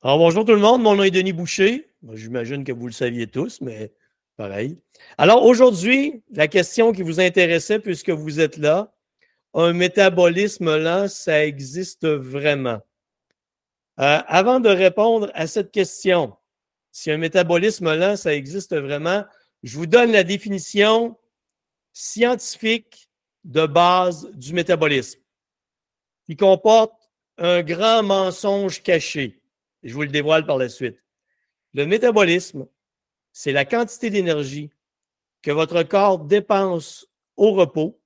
Alors, bonjour tout le monde, mon nom est Denis Boucher. J'imagine que vous le saviez tous, mais pareil. Alors, aujourd'hui, la question qui vous intéressait, puisque vous êtes là, un métabolisme lent, ça existe vraiment? Euh, avant de répondre à cette question, si un métabolisme lent, ça existe vraiment, je vous donne la définition scientifique de base du métabolisme, qui comporte un grand mensonge caché. Je vous le dévoile par la suite. Le métabolisme, c'est la quantité d'énergie que votre corps dépense au repos,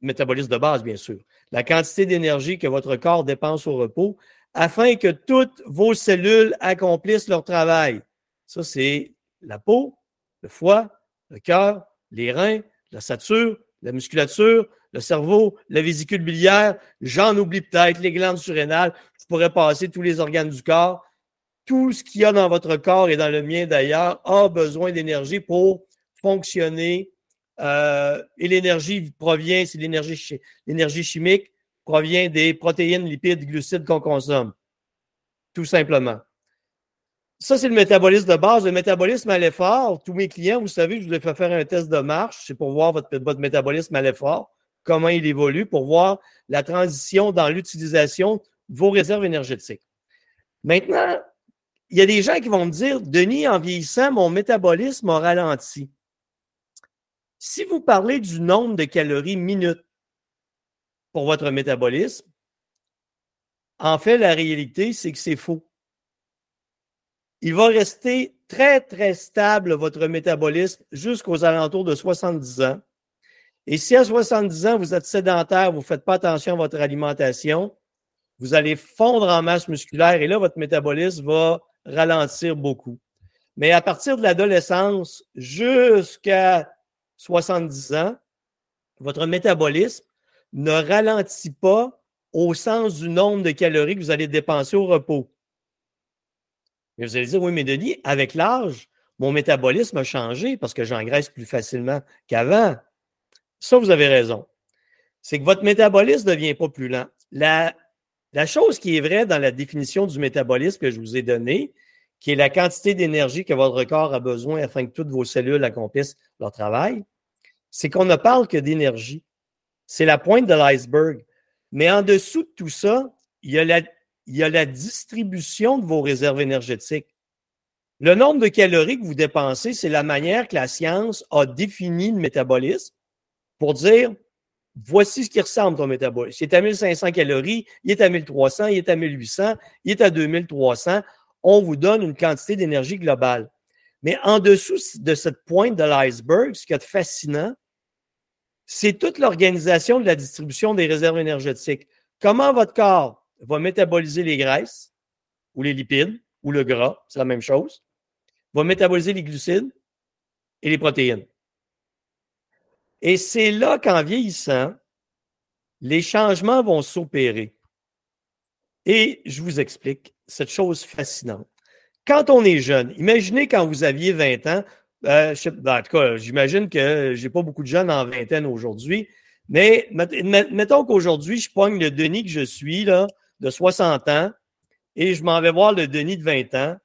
métabolisme de base, bien sûr, la quantité d'énergie que votre corps dépense au repos afin que toutes vos cellules accomplissent leur travail. Ça, c'est la peau, le foie, le cœur, les reins, la sature, la musculature, le cerveau, la vésicule biliaire, j'en oublie peut-être, les glandes surrénales, je pourrais passer tous les organes du corps. Tout ce qu'il y a dans votre corps et dans le mien d'ailleurs a besoin d'énergie pour fonctionner. Euh, et l'énergie provient, c'est l'énergie, l'énergie chimique, provient des protéines, lipides, glucides qu'on consomme. Tout simplement. Ça, c'est le métabolisme de base. Le métabolisme à l'effort, tous mes clients, vous savez, je vous ai fait faire un test de marche, c'est pour voir votre, votre métabolisme à l'effort comment il évolue pour voir la transition dans l'utilisation de vos réserves énergétiques. Maintenant, il y a des gens qui vont me dire, Denis, en vieillissant, mon métabolisme a ralenti. Si vous parlez du nombre de calories minutes pour votre métabolisme, en fait, la réalité, c'est que c'est faux. Il va rester très, très stable, votre métabolisme, jusqu'aux alentours de 70 ans. Et si à 70 ans, vous êtes sédentaire, vous ne faites pas attention à votre alimentation, vous allez fondre en masse musculaire et là, votre métabolisme va ralentir beaucoup. Mais à partir de l'adolescence jusqu'à 70 ans, votre métabolisme ne ralentit pas au sens du nombre de calories que vous allez dépenser au repos. Mais vous allez dire, oui, mais Denis, avec l'âge, mon métabolisme a changé parce que j'engraisse plus facilement qu'avant. Ça, vous avez raison. C'est que votre métabolisme ne devient pas plus lent. La, chose qui est vraie dans la définition du métabolisme que je vous ai donnée, qui est la quantité d'énergie que votre corps a besoin afin que toutes vos cellules accomplissent leur travail, c'est qu'on ne parle que d'énergie. C'est la pointe de l'iceberg. Mais en dessous de tout ça, il y, a la, il y a la distribution de vos réserves énergétiques. Le nombre de calories que vous dépensez, c'est la manière que la science a défini le métabolisme pour dire voici ce qui ressemble ton métabolisme. Il est à 1500 calories, il est à 1300, il est à 1800, il est à 2300. On vous donne une quantité d'énergie globale. Mais en dessous de cette pointe de l'iceberg, ce qui est fascinant, c'est toute l'organisation de la distribution des réserves énergétiques. Comment votre corps va métaboliser les graisses ou les lipides ou le gras, c'est la même chose, va métaboliser les glucides et les protéines? Et c'est là qu'en vieillissant, les changements vont s'opérer. Et je vous explique cette chose fascinante. Quand on est jeune, imaginez quand vous aviez 20 ans, euh, ben, en tout cas, j'imagine que je n'ai pas beaucoup de jeunes en vingtaine aujourd'hui, mais mettons qu'aujourd'hui, je pogne le Denis que je suis, là, de 60 ans, et je m'en vais voir le Denis de 20 ans,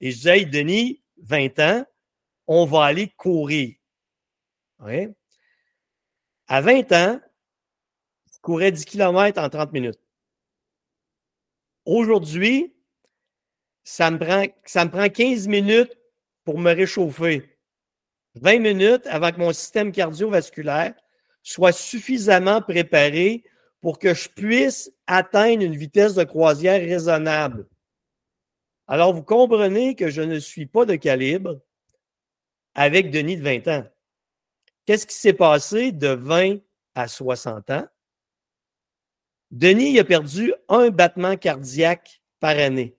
et je dis, hey, Denis, 20 ans, on va aller courir. À 20 ans, je courais 10 km en 30 minutes. Aujourd'hui, ça me, prend, ça me prend 15 minutes pour me réchauffer. 20 minutes avant que mon système cardiovasculaire soit suffisamment préparé pour que je puisse atteindre une vitesse de croisière raisonnable. Alors, vous comprenez que je ne suis pas de calibre avec Denis de 20 ans. Qu'est-ce qui s'est passé de 20 à 60 ans? Denis a perdu un battement cardiaque par année.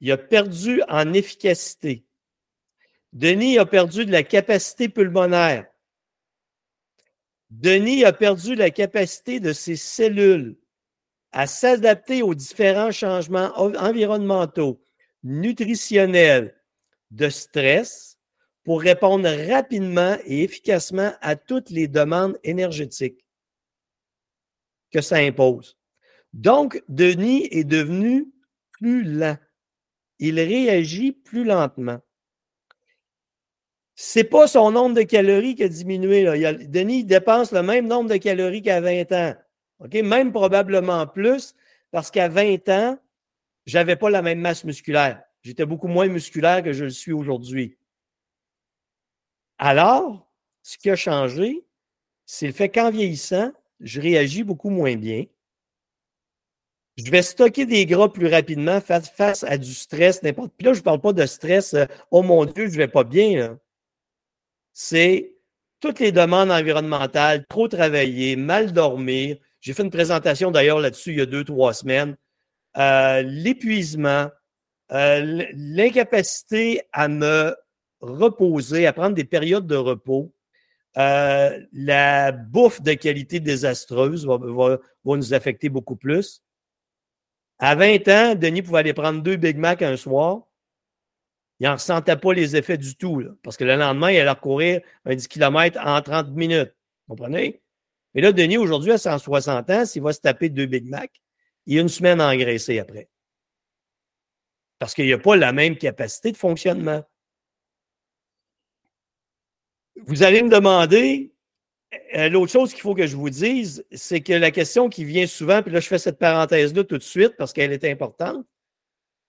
Il a perdu en efficacité. Denis a perdu de la capacité pulmonaire. Denis a perdu la capacité de ses cellules à s'adapter aux différents changements environnementaux, nutritionnels, de stress, pour répondre rapidement et efficacement à toutes les demandes énergétiques que ça impose. Donc, Denis est devenu plus lent. Il réagit plus lentement. Ce n'est pas son nombre de calories qui a diminué. Denis dépense le même nombre de calories qu'à 20 ans. Même probablement plus, parce qu'à 20 ans, je n'avais pas la même masse musculaire. J'étais beaucoup moins musculaire que je le suis aujourd'hui. Alors, ce qui a changé, c'est le fait qu'en vieillissant, je réagis beaucoup moins bien. Je vais stocker des gras plus rapidement face, à du stress, n'importe. Puis là, je ne parle pas de stress, euh, oh mon Dieu, je ne vais pas bien. C'est toutes les demandes environnementales, trop travailler, mal dormir. J'ai fait une présentation d'ailleurs là-dessus il y a deux, trois semaines. Euh, l'épuisement, euh, l'incapacité à me reposer, à prendre des périodes de repos, euh, la bouffe de qualité désastreuse va, nous affecter beaucoup plus. À 20 ans, Denis pouvait aller prendre deux Big Mac un soir. Il n'en ressentait pas les effets du tout, parce que le lendemain, il allait courir un 10 km en 30 minutes. Vous comprenez? Et là, Denis, aujourd'hui, à 160 ans, s'il va se taper deux Big Mac, il a une semaine à engraisser après. Parce qu'il n'y a pas la même capacité de fonctionnement. Vous allez me demander, euh, l'autre chose qu'il faut que je vous dise, c'est que la question qui vient souvent, puis là, je fais cette parenthèse-là tout de suite parce qu'elle est importante.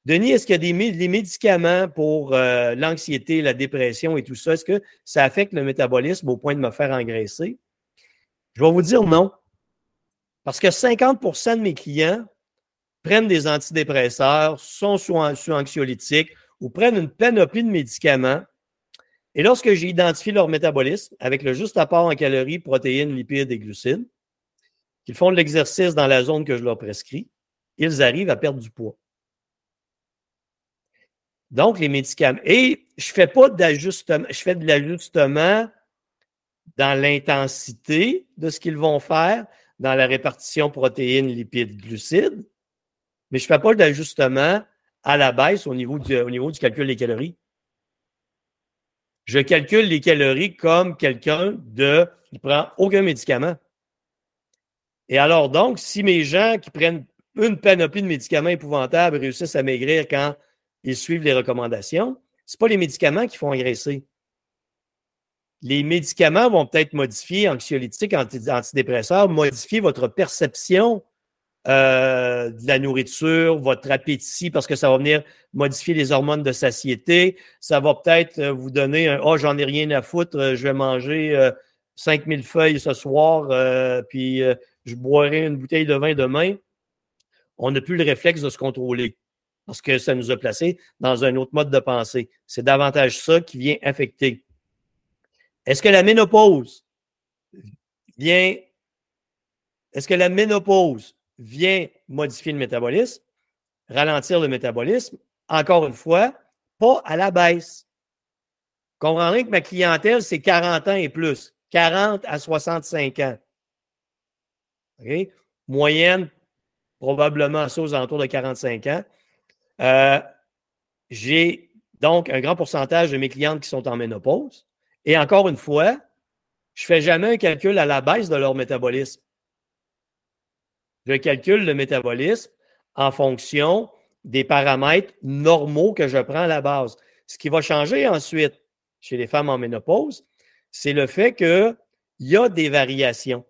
Denis, est-ce qu'il y a des, médicaments pour euh, l'anxiété, la dépression et tout ça? Est-ce que ça affecte le métabolisme au point de me faire engraisser? Je vais vous dire non. Parce que 50% de mes clients prennent des antidépresseurs, sont sous, sous anxiolytiques ou prennent une panoplie de médicaments et lorsque j'ai identifié leur métabolisme avec le juste apport en calories, protéines, lipides et glucides, qu'ils font de l'exercice dans la zone que je leur prescris, ils arrivent à perdre du poids. Donc, les médicaments. Et je ne fais pas d'ajustement, je fais de l'ajustement dans l'intensité de ce qu'ils vont faire, dans la répartition protéines, lipides, glucides, mais je ne fais pas d'ajustement à la baisse au niveau, du, au niveau du calcul des calories je calcule les calories comme quelqu'un de qui ne prend aucun médicament. Et alors donc, si mes gens qui prennent une panoplie de médicaments épouvantables réussissent à maigrir quand ils suivent les recommandations, ce pas les médicaments qui font engraisser. Les médicaments vont peut-être modifier, anxiolytiques, antidépresseurs, modifier votre perception euh, de la nourriture, votre appétit, parce que ça va venir modifier les hormones de satiété. Ça va peut-être euh, vous donner un Oh, j'en ai rien à foutre, euh, je vais manger 5000 feuilles ce soir, puis je boirai une bouteille de vin demain. On n'a plus le réflexe de se contrôler parce que ça nous a placés dans un autre mode de pensée. C'est davantage ça qui vient affecter. Est-ce que la ménopause vient. Est-ce que la ménopause vient modifier le métabolisme, ralentir le métabolisme, encore une fois, pas à la baisse. Comprenez que ma clientèle, c'est 40 ans et plus. 40 à 65 ans. Moyenne, probablement ça aux alentours de 45 ans. Euh, j'ai donc un grand pourcentage de mes clientes qui sont en ménopause. Et encore une fois, je ne fais jamais un calcul à la baisse de leur métabolisme. Je calcule le métabolisme en fonction des paramètres normaux que je prends à la base. Ce qui va changer ensuite chez les femmes en ménopause, c'est le fait qu'il y a des variations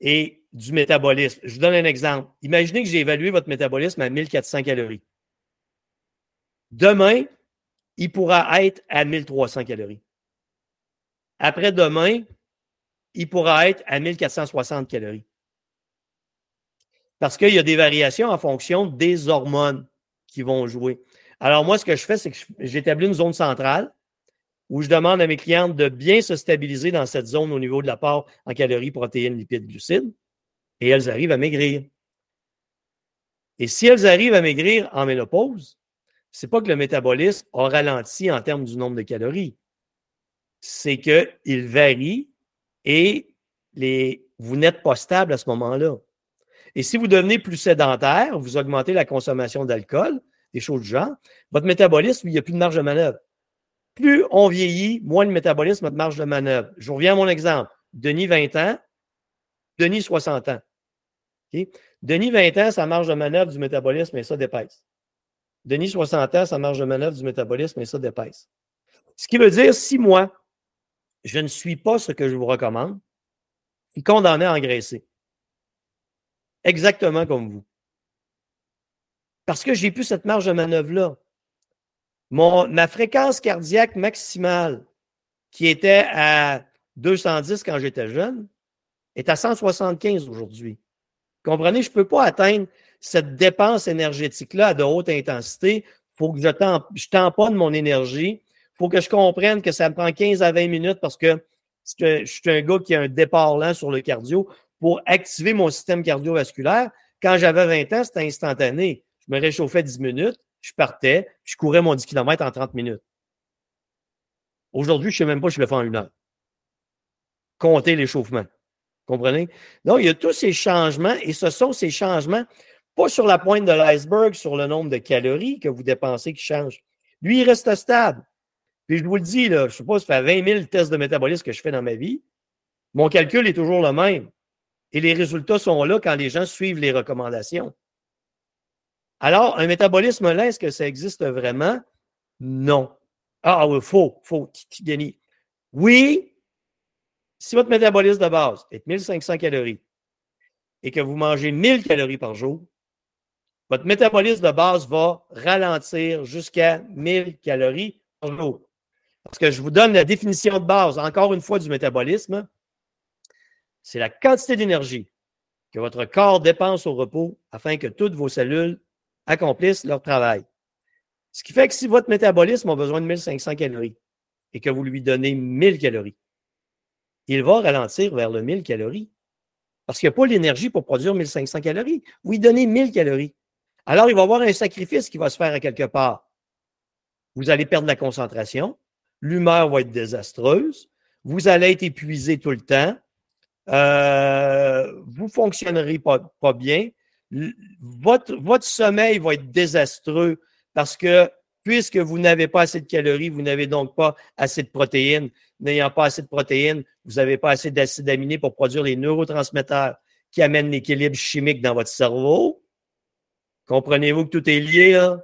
et du métabolisme. Je vous donne un exemple. Imaginez que j'ai évalué votre métabolisme à 1400 calories. Demain, il pourra être à 1300 calories. Après-demain, il pourra être à 1460 calories. Parce qu'il y a des variations en fonction des hormones qui vont jouer. Alors, moi, ce que je fais, c'est que j'établis une zone centrale où je demande à mes clientes de bien se stabiliser dans cette zone au niveau de l'apport en calories, protéines, lipides, glucides, et elles arrivent à maigrir. Et si elles arrivent à maigrir en ménopause, ce n'est pas que le métabolisme a ralenti en termes du nombre de calories. C'est qu'il varie et les, vous n'êtes pas stable à ce moment-là. Et si vous devenez plus sédentaire, vous augmentez la consommation d'alcool, des choses du genre, votre métabolisme, il n'y a plus de marge de manœuvre. Plus on vieillit, moins le métabolisme a de marge de manœuvre. Je reviens à mon exemple. Denis, 20 ans, Denis, 60 ans. Denis, 20 ans, sa marge de manœuvre du métabolisme, et ça d'épaisse. Denis, 60 ans, sa marge de manœuvre du métabolisme, et ça d'épaisse. Ce qui veut dire, si moi, je ne suis pas ce que je vous recommande, je suis condamné à engraisser. Exactement comme vous. Parce que j'ai plus cette marge de manœuvre-là. ma fréquence cardiaque maximale, qui était à 210 quand j'étais jeune, est à 175 aujourd'hui. Comprenez, je ne peux pas atteindre cette dépense énergétique-là à de haute intensité. Il faut que je, je tamponne mon énergie. Il faut que je comprenne que ça me prend 15 à 20 minutes parce que je suis un gars qui a un départ lent sur le cardio pour activer mon système cardiovasculaire. Quand j'avais 20 ans, c'était instantané. Je me réchauffais 10 minutes, je partais, je courais mon 10 km en 30 minutes. Aujourd'hui, je ne sais même pas si je le fais en une heure. Compter l'échauffement. Comprenez? Donc, il y a tous ces changements et ce sont ces changements, pas sur la pointe de l'iceberg, sur le nombre de calories que vous dépensez qui changent. Lui, il reste stable. Puis je vous le dis, là, je pas, ça fait 20 000 tests de métabolisme que je fais dans ma vie. Mon calcul est toujours le même. Et les résultats sont là quand les gens suivent les recommandations. Alors, un métabolisme lent, est-ce que ça existe vraiment? Non. Ah oui, faux, faux, Denis? Oui, si votre métabolisme de base est 1500 calories et que vous mangez 1000 calories par jour, votre métabolisme de base va ralentir jusqu'à 1000 calories par jour. Parce que je vous donne la définition de base, encore une fois, du métabolisme. C'est la quantité d'énergie que votre corps dépense au repos afin que toutes vos cellules accomplissent leur travail. Ce qui fait que si votre métabolisme a besoin de 1500 calories et que vous lui donnez 1000 calories, il va ralentir vers le 1000 calories. Parce qu'il n'y a pas l'énergie pour produire 1500 calories. Vous lui donnez 1000 calories. Alors, il va y avoir un sacrifice qui va se faire à quelque part. Vous allez perdre la concentration. L'humeur va être désastreuse. Vous allez être épuisé tout le temps. Euh, vous ne fonctionnerez pas, bien. Votre, votre sommeil va être désastreux parce que puisque vous n'avez pas assez de calories, vous n'avez donc pas assez de protéines n'ayant pas assez de protéines, vous n'avez pas assez d'acides aminés pour produire les neurotransmetteurs qui amènent l'équilibre chimique dans votre cerveau. Comprenez-vous que tout est lié?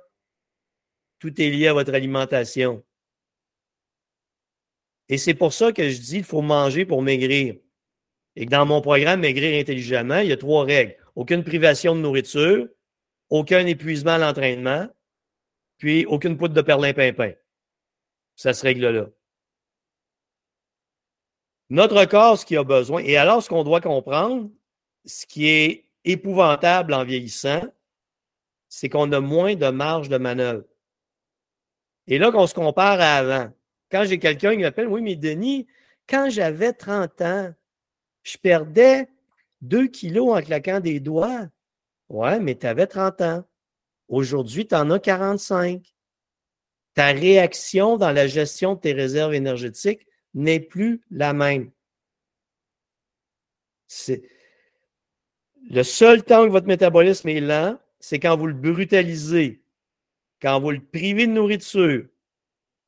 Tout est lié à votre alimentation. Et c'est pour ça que je dis qu'il faut manger pour maigrir. Et que dans mon programme Maigrir intelligemment, il y a trois règles. Aucune privation de nourriture, aucun épuisement à l'entraînement, puis aucune poudre de perlimpinpin. Ça se règle là. Notre corps, ce qu'il a besoin, et alors ce qu'on doit comprendre, ce qui est épouvantable en vieillissant, c'est qu'on a moins de marge de manœuvre. Et là, qu'on se compare à avant. Quand j'ai quelqu'un qui m'appelle, oui, mais Denis, quand j'avais 30 ans, je perdais 2 kilos en claquant des doigts. Ouais, mais tu avais 30 ans. Aujourd'hui, tu en as 45. Ta réaction dans la gestion de tes réserves énergétiques n'est plus la même. Le seul temps que votre métabolisme est lent, c'est quand vous le brutalisez, quand vous le privez de nourriture,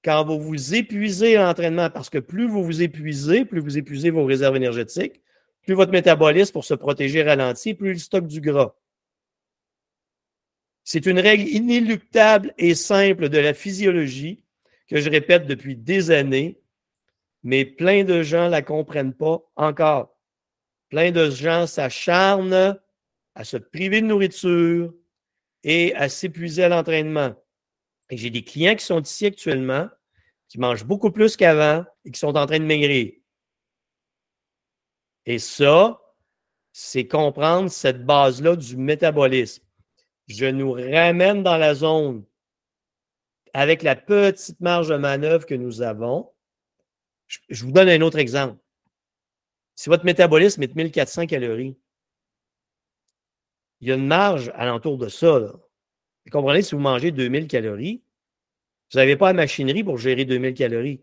quand vous vous épuisez à l'entraînement, parce que plus vous vous épuisez, plus vous épuisez vos réserves énergétiques, plus votre métabolisme pour se protéger ralentit, plus il stocke du gras. C'est une règle inéluctable et simple de la physiologie que je répète depuis des années mais plein de gens ne la comprennent pas encore. Plein de gens s'acharnent à se priver de nourriture et à s'épuiser à l'entraînement. Et j'ai des clients qui sont ici actuellement, qui mangent beaucoup plus qu'avant et qui sont en train de maigrir. Et ça, c'est comprendre cette base-là du métabolisme. Je nous ramène dans la zone avec la petite marge de manœuvre que nous avons je, vous donne un autre exemple. Si votre métabolisme est de 1400 calories, il y a une marge alentour de ça. Vous comprenez, si vous mangez 2000 calories, vous n'avez pas la machinerie pour gérer 2000 calories.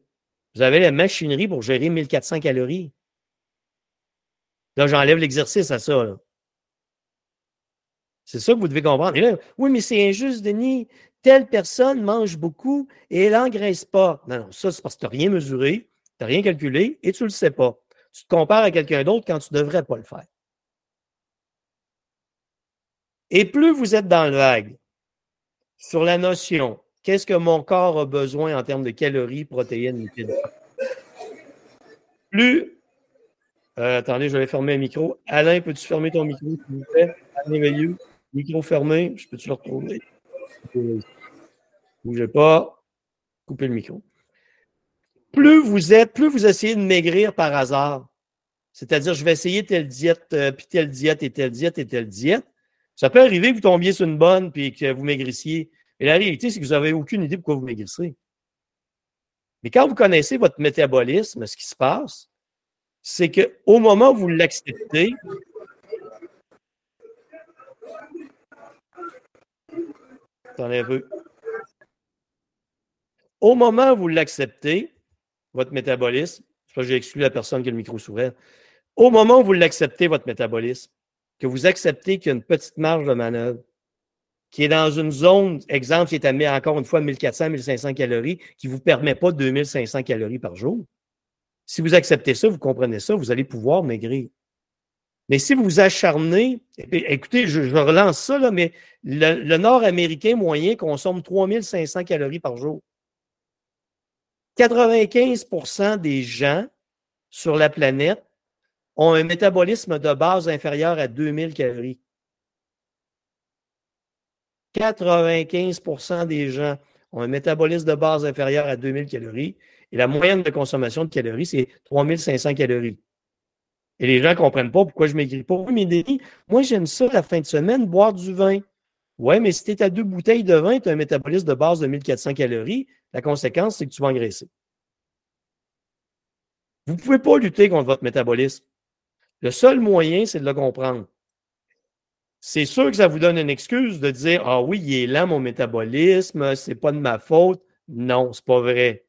Vous avez la machinerie pour gérer 1400 calories. Là, j'enlève l'exercice à ça. C'est ça que vous devez comprendre. oui, mais c'est injuste, Denis. Telle personne mange beaucoup et elle n'engraisse pas. Non, non, ça, c'est parce que tu n'as rien mesuré. Tu n'as rien calculé et tu ne le sais pas. Tu te compares à quelqu'un d'autre quand tu ne devrais pas le faire. Et plus vous êtes dans le vague sur la notion, qu'est-ce que mon corps a besoin en termes de calories, protéines, lipides? Plus. Euh, attendez, je vais fermer le micro. Alain, peux-tu fermer ton micro, s'il vous plaît? Alain Micro fermé. Je peux-tu le retrouver? Bougez pas. Coupez le micro. Plus vous êtes, plus vous essayez de maigrir par hasard, c'est-à-dire je vais essayer telle diète, euh, puis telle diète et telle diète et telle diète, ça peut arriver que vous tombiez sur une bonne puis que vous maigrissiez. Et la réalité, c'est que vous n'avez aucune idée pourquoi vous maigrissez. Mais quand vous connaissez votre métabolisme, ce qui se passe, c'est qu'au moment où vous l'acceptez, attendez un peu. Au moment où vous l'acceptez, votre métabolisme, je que j'ai exclu la personne qui a le micro souverain, au moment où vous l'acceptez, votre métabolisme, que vous acceptez qu'il y a une petite marge de manœuvre, qui est dans une zone, exemple, qui est à encore une fois 1400, 1500 calories, qui ne vous permet pas 2500 calories par jour. Si vous acceptez ça, vous comprenez ça, vous allez pouvoir maigrir. Mais si vous vous acharnez, écoutez, je, relance ça, là, mais le, le Nord-Américain moyen consomme 3500 calories par jour. 95% des gens sur la planète ont un métabolisme de base inférieur à 2000 calories. 95% des gens ont un métabolisme de base inférieur à 2000 calories et la moyenne de consommation de calories, c'est 3500 calories. Et les gens ne comprennent pas pourquoi je maigris pas. Oui, mais Denis, moi, j'aime ça la fin de semaine, boire du vin. Oui, mais si tu es à deux bouteilles de vin, tu as un métabolisme de base de 1400 calories. La conséquence, c'est que tu vas engraisser. Vous ne pouvez pas lutter contre votre métabolisme. Le seul moyen, c'est de le comprendre. C'est sûr que ça vous donne une excuse de dire Ah oui, il est lent mon métabolisme, c'est pas de ma faute. Non, c'est pas vrai.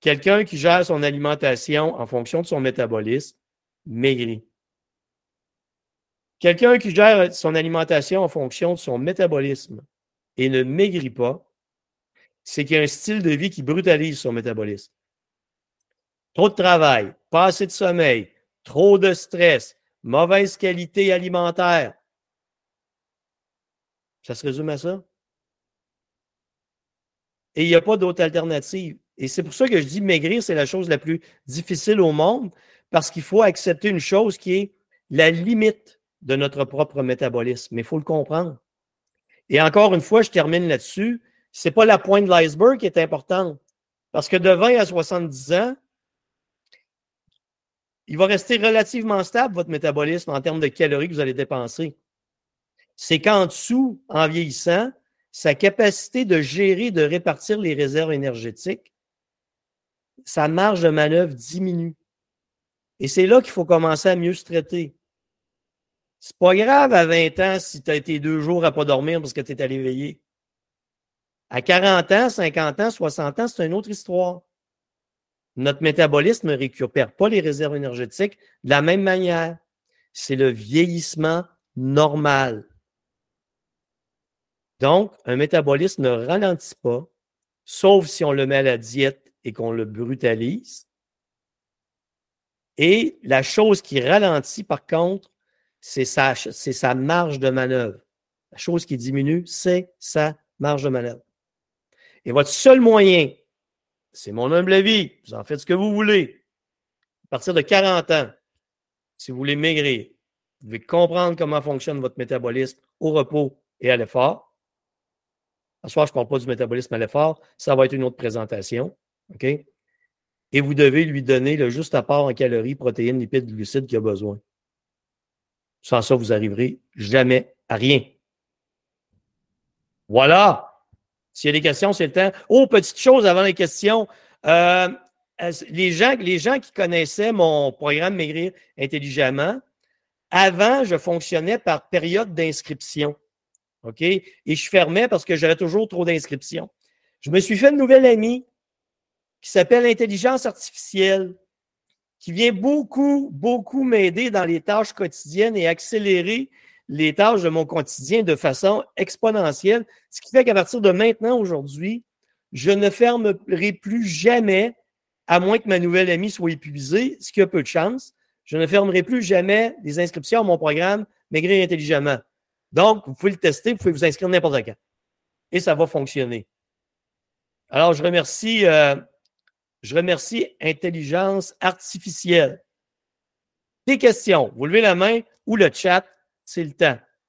Quelqu'un qui gère son alimentation en fonction de son métabolisme maigrit. Quelqu'un qui gère son alimentation en fonction de son métabolisme et ne maigrit pas, c'est qu'il y a un style de vie qui brutalise son métabolisme. Trop de travail, pas assez de sommeil, trop de stress, mauvaise qualité alimentaire, ça se résume à ça? Et il n'y a pas d'autre alternative. Et c'est pour ça que je dis maigrir, c'est la chose la plus difficile au monde, parce qu'il faut accepter une chose qui est la limite de notre propre métabolisme. Mais il faut le comprendre. Et encore une fois, je termine là-dessus. Ce n'est pas la pointe de l'iceberg qui est importante. Parce que de 20 à 70 ans, il va rester relativement stable, votre métabolisme, en termes de calories que vous allez dépenser c'est qu'en dessous, en vieillissant, sa capacité de gérer, de répartir les réserves énergétiques, sa marge de manœuvre diminue. Et c'est là qu'il faut commencer à mieux se traiter. C'est pas grave à 20 ans si tu as été deux jours à pas dormir parce que tu es allé veiller. À 40 ans, 50 ans, 60 ans, c'est une autre histoire. Notre métabolisme ne récupère pas les réserves énergétiques de la même manière. C'est le vieillissement normal. Donc, un métabolisme ne ralentit pas, sauf si on le met à la diète et qu'on le brutalise. Et la chose qui ralentit, par contre, c'est sa, marge de manœuvre. La chose qui diminue, c'est sa marge de manœuvre. Et votre seul moyen, c'est mon humble avis, vous en faites ce que vous voulez. À partir de 40 ans, si vous voulez maigrir, vous devez comprendre comment fonctionne votre métabolisme au repos et à l'effort. Ce soir, je ne parle pas du métabolisme à l'effort. Ça va être une autre présentation. OK? Et vous devez lui donner le juste apport en calories, protéines, lipides, glucides qu'il a besoin. Sans ça, vous n'arriverez jamais à rien. Voilà. S'il y a des questions, c'est le temps. Oh, petite chose avant les questions. Euh, les, gens, les gens qui connaissaient mon programme Maigrir intelligemment, avant, je fonctionnais par période d'inscription. OK? Et je fermais parce que j'avais toujours trop d'inscriptions. Je me suis fait une nouvelle amie qui s'appelle Intelligence artificielle, qui vient beaucoup, beaucoup m'aider dans les tâches quotidiennes et accélérer les tâches de mon quotidien de façon exponentielle. Ce qui fait qu'à partir de maintenant, aujourd'hui, je ne fermerai plus jamais, à moins que ma nouvelle amie soit épuisée, ce qui a peu de chance, je ne fermerai plus jamais les inscriptions à mon programme Maigrir intelligemment. Donc, vous pouvez le tester, vous pouvez vous inscrire n'importe quand. Et ça va fonctionner. Alors, je remercie, euh, je remercie Intelligence Artificielle. Des questions, vous levez la main ou le chat, c'est le temps.